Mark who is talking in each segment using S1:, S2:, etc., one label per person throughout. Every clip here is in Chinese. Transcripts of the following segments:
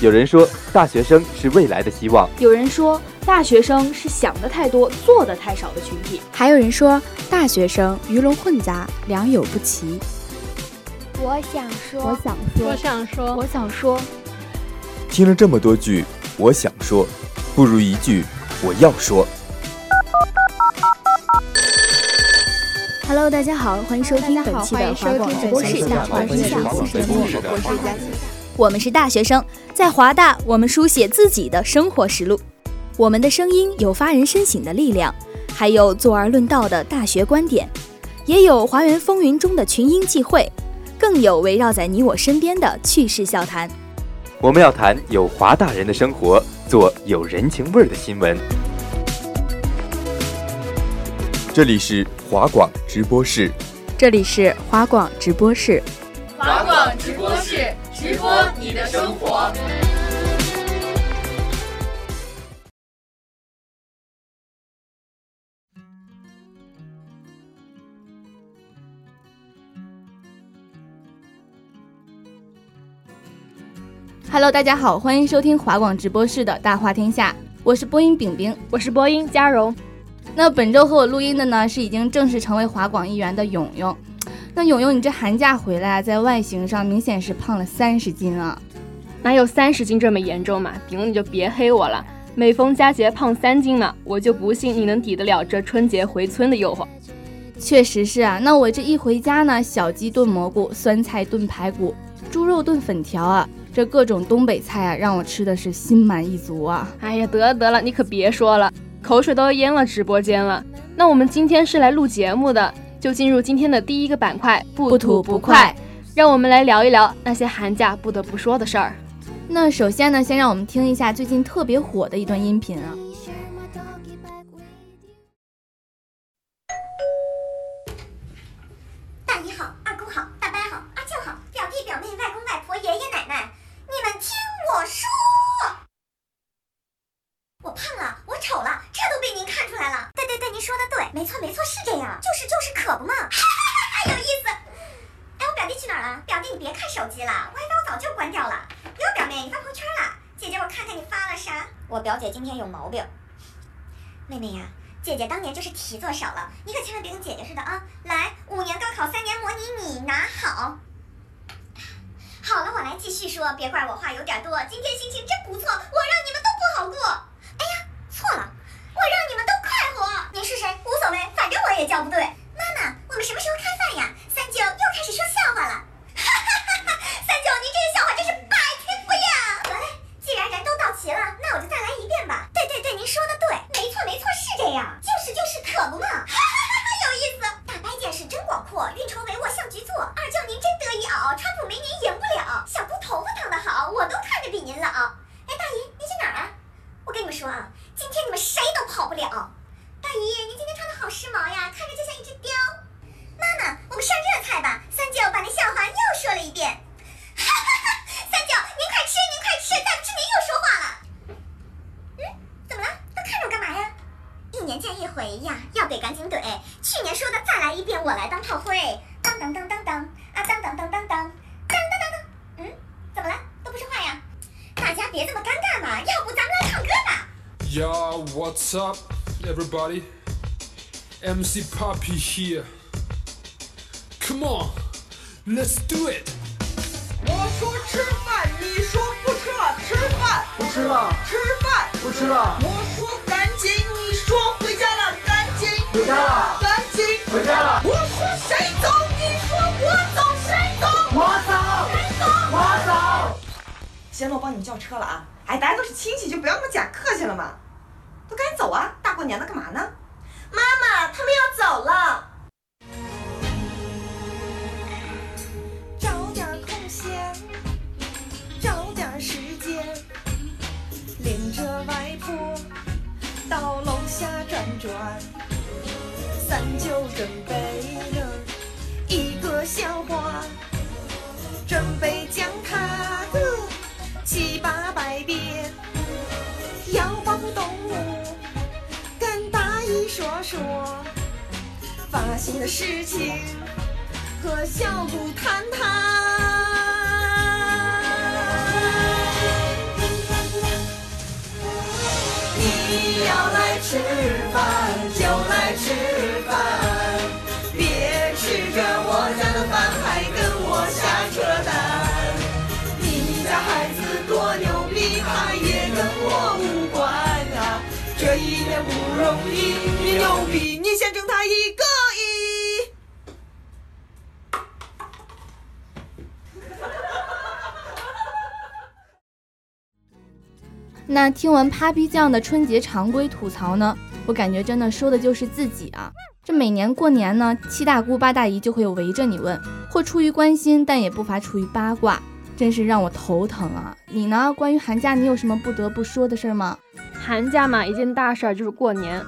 S1: 有人说，大学生是未来的希望；
S2: 有人说，大学生是想的太多、做的太少的群体；
S3: 还有人说，大学生鱼龙混杂、良莠不齐。
S4: 我想说，
S5: 我想说，
S6: 我想说，
S2: 我想说。
S7: 听了这么多句，我想说，不如一句我要说。
S3: Hello，大家好，欢迎收听本期的华广直播室大话天下，我是佳琪。我们是大学生，在华大，我们书写自己的生活实录。我们的声音有发人深省的力量，还有坐而论道的大学观点，也有华园风云中的群英际会，更有围绕在你我身边的趣事笑谈。
S1: 我们要谈有华大人的生活，做有人情味儿的新闻。
S7: 这里是华广直播室，
S3: 这里是华广直播室，
S8: 华广直播室。直播你的生活。
S2: Hello，大家好，欢迎收听华广直播室的大话天下，我是播音饼饼，
S6: 我是播音嘉荣。
S2: 那本周和我录音的呢，是已经正式成为华广一员的勇勇。那勇勇，你这寒假回来，在外形上明显是胖了三十斤啊！
S6: 哪有三十斤这么严重嘛？顶你就别黑我了。每逢佳节胖三斤嘛，我就不信你能抵得了这春节回村的诱惑。
S2: 确实是啊，那我这一回家呢，小鸡炖蘑菇，酸菜炖排骨，猪肉炖粉条啊，这各种东北菜啊，让我吃的是心满意足啊！
S6: 哎呀，得了得了，你可别说了，口水都要淹了直播间了。那我们今天是来录节目的。就进入今天的第一个板块，
S2: 不吐不快，
S6: 让我们来聊一聊那些寒假不得不说的事儿。
S2: 那首先呢，先让我们听一下最近特别火的一段音频啊。
S9: 宝宝帽哈哈哈有意思。哎我表弟去哪儿了？表弟你别看手机了 wifi 早就关掉了。哟表妹你发朋友圈了。姐姐我看看你发了啥。我表姐今天有毛病。妹妹呀姐姐当年就是题做少了你可千万别跟姐姐似的啊。来五年高考三年模拟你拿好。好了我来继续说别怪我话有点多。今天心情真不错我让你们都不好过。哎呀错了我让你们都快活。你是谁？无所谓反正我也叫不对。
S10: ？Yo, what's up, everybody? MC Poppy here. Come on, let's do it.
S11: 我说吃饭，你说不吃了，吃饭
S12: 不吃了，
S11: 吃饭
S12: 不吃了。
S11: 我说赶紧。你说回家了，赶紧
S12: 回家了，
S11: 赶紧
S12: 回家了。
S11: 我说谁走？你说我走，谁走？
S12: 我走，
S11: 谁走？
S12: 我走。
S11: 行了，我帮你们叫车了啊！哎，大家都是亲戚，就不要那么假客气了嘛。都赶紧走啊！大过年的干嘛呢？妈妈，他们要走了。找点空闲，找点时间，领着外婆。到楼下转转，咱就准备新的事情和小姑谈谈。你要来吃饭就来吃
S2: 那听完 Papi 酱的春节常规吐槽呢，我感觉真的说的就是自己啊。这每年过年呢，七大姑八大姨就会围着你问，或出于关心，但也不乏出于八卦，真是让我头疼啊。你呢？关于寒假，你有什么不得不说的事儿吗？
S6: 寒假嘛，一件大事儿就是过年。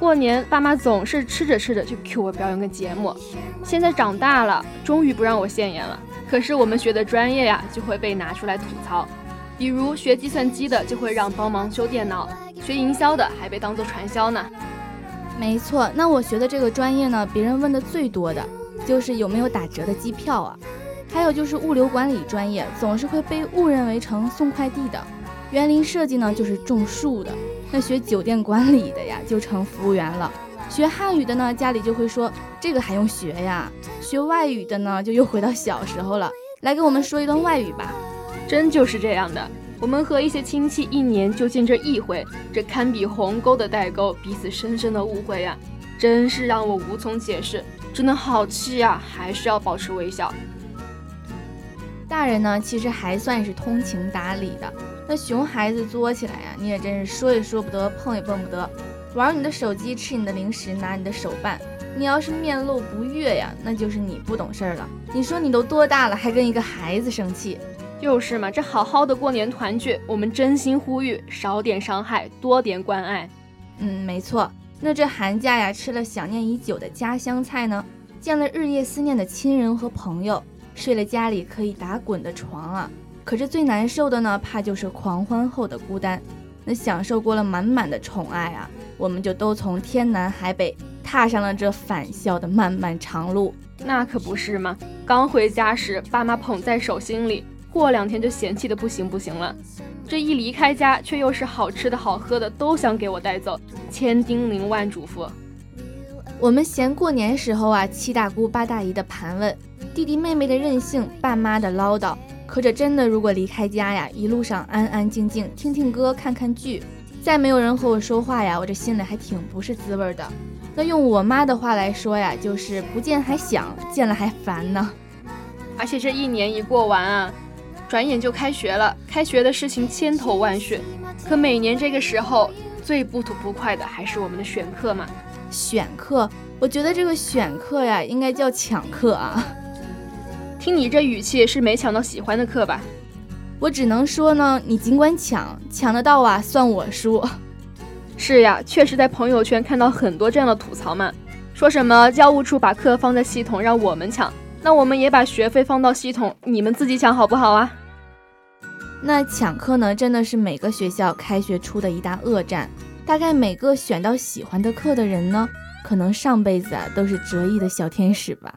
S6: 过年，爸妈总是吃着吃着就 Q 我表演个节目。现在长大了，终于不让我现眼了。可是我们学的专业呀，就会被拿出来吐槽。比如学计算机的就会让帮忙修电脑，学营销的还被当做传销呢。
S2: 没错，那我学的这个专业呢，别人问的最多的就是有没有打折的机票啊。还有就是物流管理专业，总是会被误认为成送快递的。园林设计呢，就是种树的。那学酒店管理的呀，就成服务员了。学汉语的呢，家里就会说这个还用学呀。学外语的呢，就又回到小时候了，来给我们说一段外语吧。
S6: 真就是这样的，我们和一些亲戚一年就见这一回，这堪比鸿沟的代沟，彼此深深的误会呀，真是让我无从解释，真的好气呀！还是要保持微笑。
S2: 大人呢，其实还算是通情达理的，那熊孩子作起来呀，你也真是说也说不得，碰也碰不得，玩你的手机，吃你的零食，拿你的手办，你要是面露不悦呀，那就是你不懂事儿了。你说你都多大了，还跟一个孩子生气？
S6: 就是嘛，这好好的过年团聚，我们真心呼吁少点伤害，多点关爱。
S2: 嗯，没错。那这寒假呀，吃了想念已久的家乡菜呢，见了日夜思念的亲人和朋友，睡了家里可以打滚的床啊。可是最难受的呢，怕就是狂欢后的孤单。那享受过了满满的宠爱啊，我们就都从天南海北踏上了这返校的漫漫长路。
S6: 那可不是吗？刚回家时，爸妈捧在手心里。过两天就嫌弃的不行不行了，这一离开家，却又是好吃的好喝的都想给我带走，千叮咛万嘱咐。
S2: 我们嫌过年时候啊，七大姑八大姨的盘问，弟弟妹妹的任性，爸妈的唠叨。可这真的，如果离开家呀，一路上安安静静听听歌，看看剧，再没有人和我说话呀，我这心里还挺不是滋味的。那用我妈的话来说呀，就是不见还想，见了还烦呢。
S6: 而且这一年一过完啊。转眼就开学了，开学的事情千头万绪，可每年这个时候最不吐不快的还是我们的选课嘛。
S2: 选课，我觉得这个选课呀，应该叫抢课啊。
S6: 听你这语气，是没抢到喜欢的课吧？
S2: 我只能说呢，你尽管抢，抢得到啊，算我输。
S6: 是呀，确实在朋友圈看到很多这样的吐槽嘛，说什么教务处把课放在系统让我们抢，那我们也把学费放到系统，你们自己抢好不好啊？
S2: 那抢课呢，真的是每个学校开学出的一大恶战。大概每个选到喜欢的课的人呢，可能上辈子啊都是折翼的小天使吧。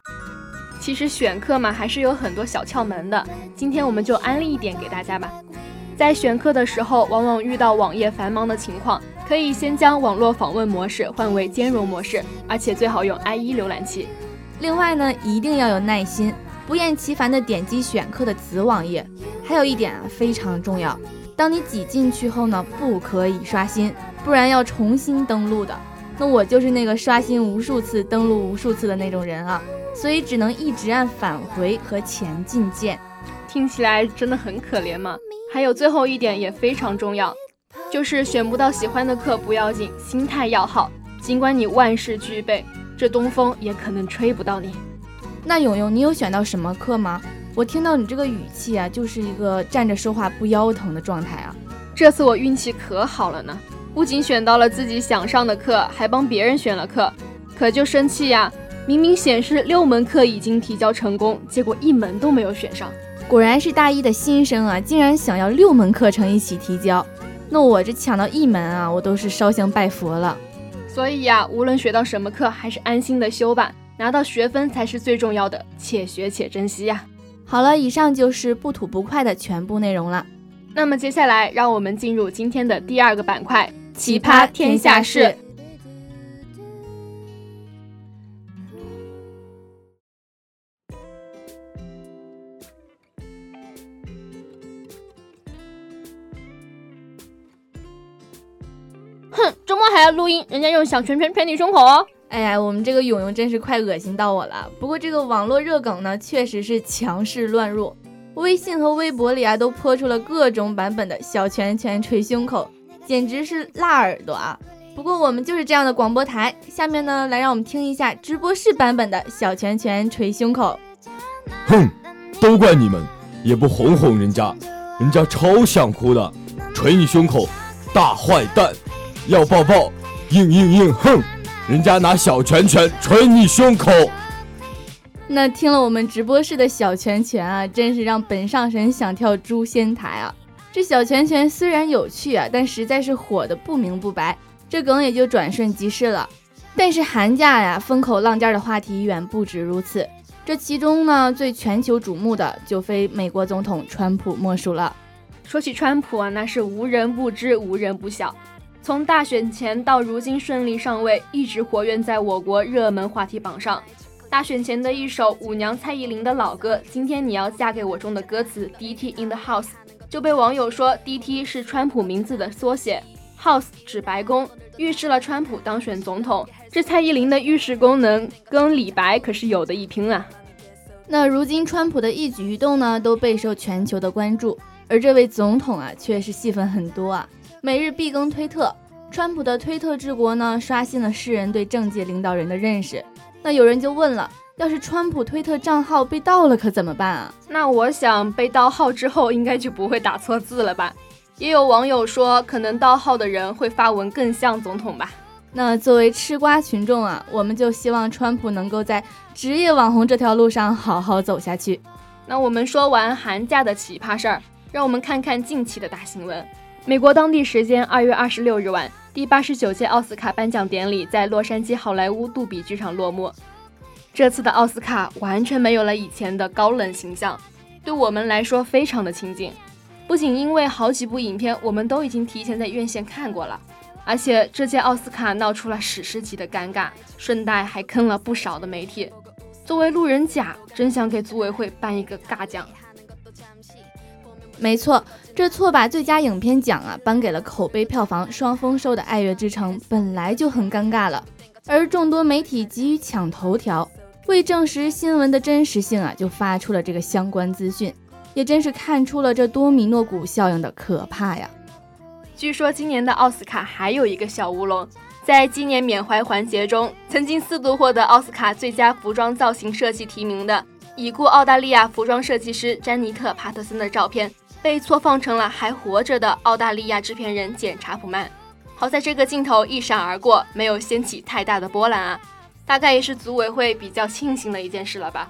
S6: 其实选课嘛，还是有很多小窍门的。今天我们就安利一点给大家吧。在选课的时候，往往遇到网页繁忙的情况，可以先将网络访问模式换为兼容模式，而且最好用 IE 浏览器。
S2: 另外呢，一定要有耐心。不厌其烦地点击选课的子网页，还有一点啊非常重要，当你挤进去后呢，不可以刷新，不然要重新登录的。那我就是那个刷新无数次、登录无数次的那种人啊，所以只能一直按返回和前进键。
S6: 听起来真的很可怜嘛。还有最后一点也非常重要，就是选不到喜欢的课不要紧，心态要好，尽管你万事俱备，这东风也可能吹不到你。
S2: 那勇勇，你有选到什么课吗？我听到你这个语气啊，就是一个站着说话不腰疼的状态啊。
S6: 这次我运气可好了呢，不仅选到了自己想上的课，还帮别人选了课。可就生气呀，明明显示六门课已经提交成功，结果一门都没有选上。
S2: 果然是大一的新生啊，竟然想要六门课程一起提交。那我这抢到一门啊，我都是烧香拜佛了。
S6: 所以呀，无论学到什么课，还是安心的修吧，拿到学分才是最重要的，且学且珍惜呀。
S2: 好了，以上就是不吐不快的全部内容了。
S6: 那么接下来，让我们进入今天的第二个板块——奇葩天下事。要录音，人家用小拳拳捶你胸口哦！
S2: 哎呀，我们这个勇勇真是快恶心到我了。不过这个网络热梗呢，确实是强势乱入，微信和微博里啊都泼出了各种版本的小拳拳捶胸口，简直是辣耳朵啊！不过我们就是这样的广播台，下面呢来让我们听一下直播室版本的小拳拳捶胸口。
S5: 哼，都怪你们，也不哄哄人家，人家超想哭的，捶你胸口，大坏蛋！要抱抱，硬硬硬，哼！人家拿小拳拳捶你胸口。
S2: 那听了我们直播室的小拳拳啊，真是让本上神想跳诛仙台啊！这小拳拳虽然有趣啊，但实在是火的不明不白，这梗也就转瞬即逝了。但是寒假呀，风口浪尖的话题远不止如此。这其中呢，最全球瞩目的就非美国总统川普莫属了。
S6: 说起川普啊，那是无人不知，无人不晓。从大选前到如今顺利上位，一直活跃在我国热门话题榜上。大选前的一首舞娘蔡依林的老歌《今天你要嫁给我》中的歌词 “DT in the house” 就被网友说 “DT” 是川普名字的缩写，“house” 指白宫，预示了川普当选总统。这蔡依林的预示功能跟李白可是有的一拼啊！
S2: 那如今川普的一举一动呢，都备受全球的关注，而这位总统啊，却是戏份很多啊。每日必更推特，川普的推特治国呢，刷新了世人对政界领导人的认识。那有人就问了，要是川普推特账号被盗了，可怎么办啊？
S6: 那我想被盗号之后，应该就不会打错字了吧？也有网友说，可能盗号的人会发文更像总统吧？
S2: 那作为吃瓜群众啊，我们就希望川普能够在职业网红这条路上好好走下去。
S6: 那我们说完寒假的奇葩事儿，让我们看看近期的大新闻。美国当地时间二月二十六日晚，第八十九届奥斯卡颁奖典礼在洛杉矶好莱坞杜比剧场落幕。这次的奥斯卡完全没有了以前的高冷形象，对我们来说非常的亲近。不仅因为好几部影片我们都已经提前在院线看过了，而且这届奥斯卡闹出了史诗级的尴尬，顺带还坑了不少的媒体。作为路人甲，真想给组委会颁一个尬奖。
S2: 没错，这错把最佳影片奖啊颁给了口碑票房双丰收的《爱乐之城》，本来就很尴尬了。而众多媒体急于抢头条，为证实新闻的真实性啊，就发出了这个相关资讯，也真是看出了这多米诺骨效应的可怕呀。
S6: 据说今年的奥斯卡还有一个小乌龙，在纪念缅怀环节中，曾经四度获得奥斯卡最佳服装造型设计提名的已故澳大利亚服装设计师詹妮特·帕特森的照片。被错放成了还活着的澳大利亚制片人简·查普曼。好在这个镜头一闪而过，没有掀起太大的波澜啊，大概也是组委会比较庆幸的一件事了吧。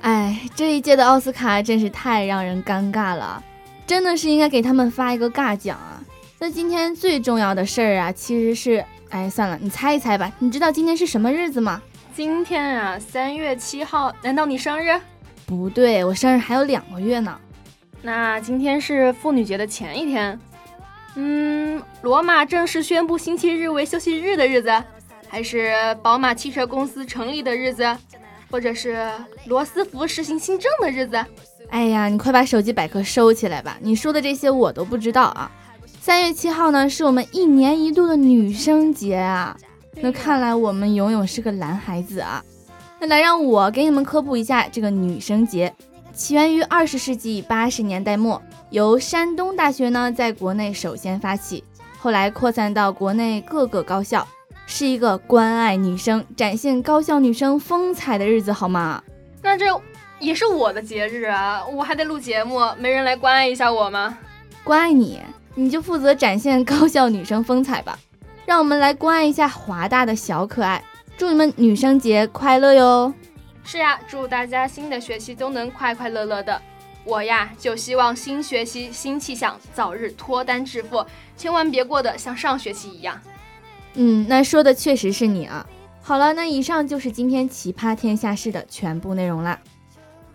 S2: 哎，这一届的奥斯卡真是太让人尴尬了，真的是应该给他们发一个尬奖啊。那今天最重要的事儿啊，其实是……哎，算了，你猜一猜吧。你知道今天是什么日子吗？
S6: 今天啊，三月七号。难道你生日？
S2: 不对，我生日还有两个月呢。
S6: 那今天是妇女节的前一天，嗯，罗马正式宣布星期日为休息日的日子，还是宝马汽车公司成立的日子，或者是罗斯福实行新政的日子？
S2: 哎呀，你快把手机百科收起来吧！你说的这些我都不知道啊。三月七号呢，是我们一年一度的女生节啊。那看来我们勇勇是个男孩子啊。那来让我给你们科普一下这个女生节。起源于二十世纪八十年代末，由山东大学呢在国内首先发起，后来扩散到国内各个高校，是一个关爱女生、展现高校女生风采的日子，好吗？
S6: 那这也是我的节日啊，我还得录节目，没人来关爱一下我吗？
S2: 关爱你，你就负责展现高校女生风采吧。让我们来关爱一下华大的小可爱，祝你们女生节快乐哟！
S6: 是呀，祝大家新的学期都能快快乐乐的。我呀，就希望新学期新气象，早日脱单致富，千万别过得像上学期一样。
S2: 嗯，那说的确实是你啊。好了，那以上就是今天奇葩天下事的全部内容啦。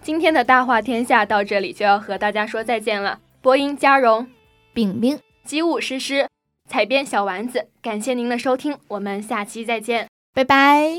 S6: 今天的大话天下到这里就要和大家说再见了。播音嘉荣、
S2: 饼饼、
S6: 机务诗诗、采编小丸子，感谢您的收听，我们下期再见，
S2: 拜拜。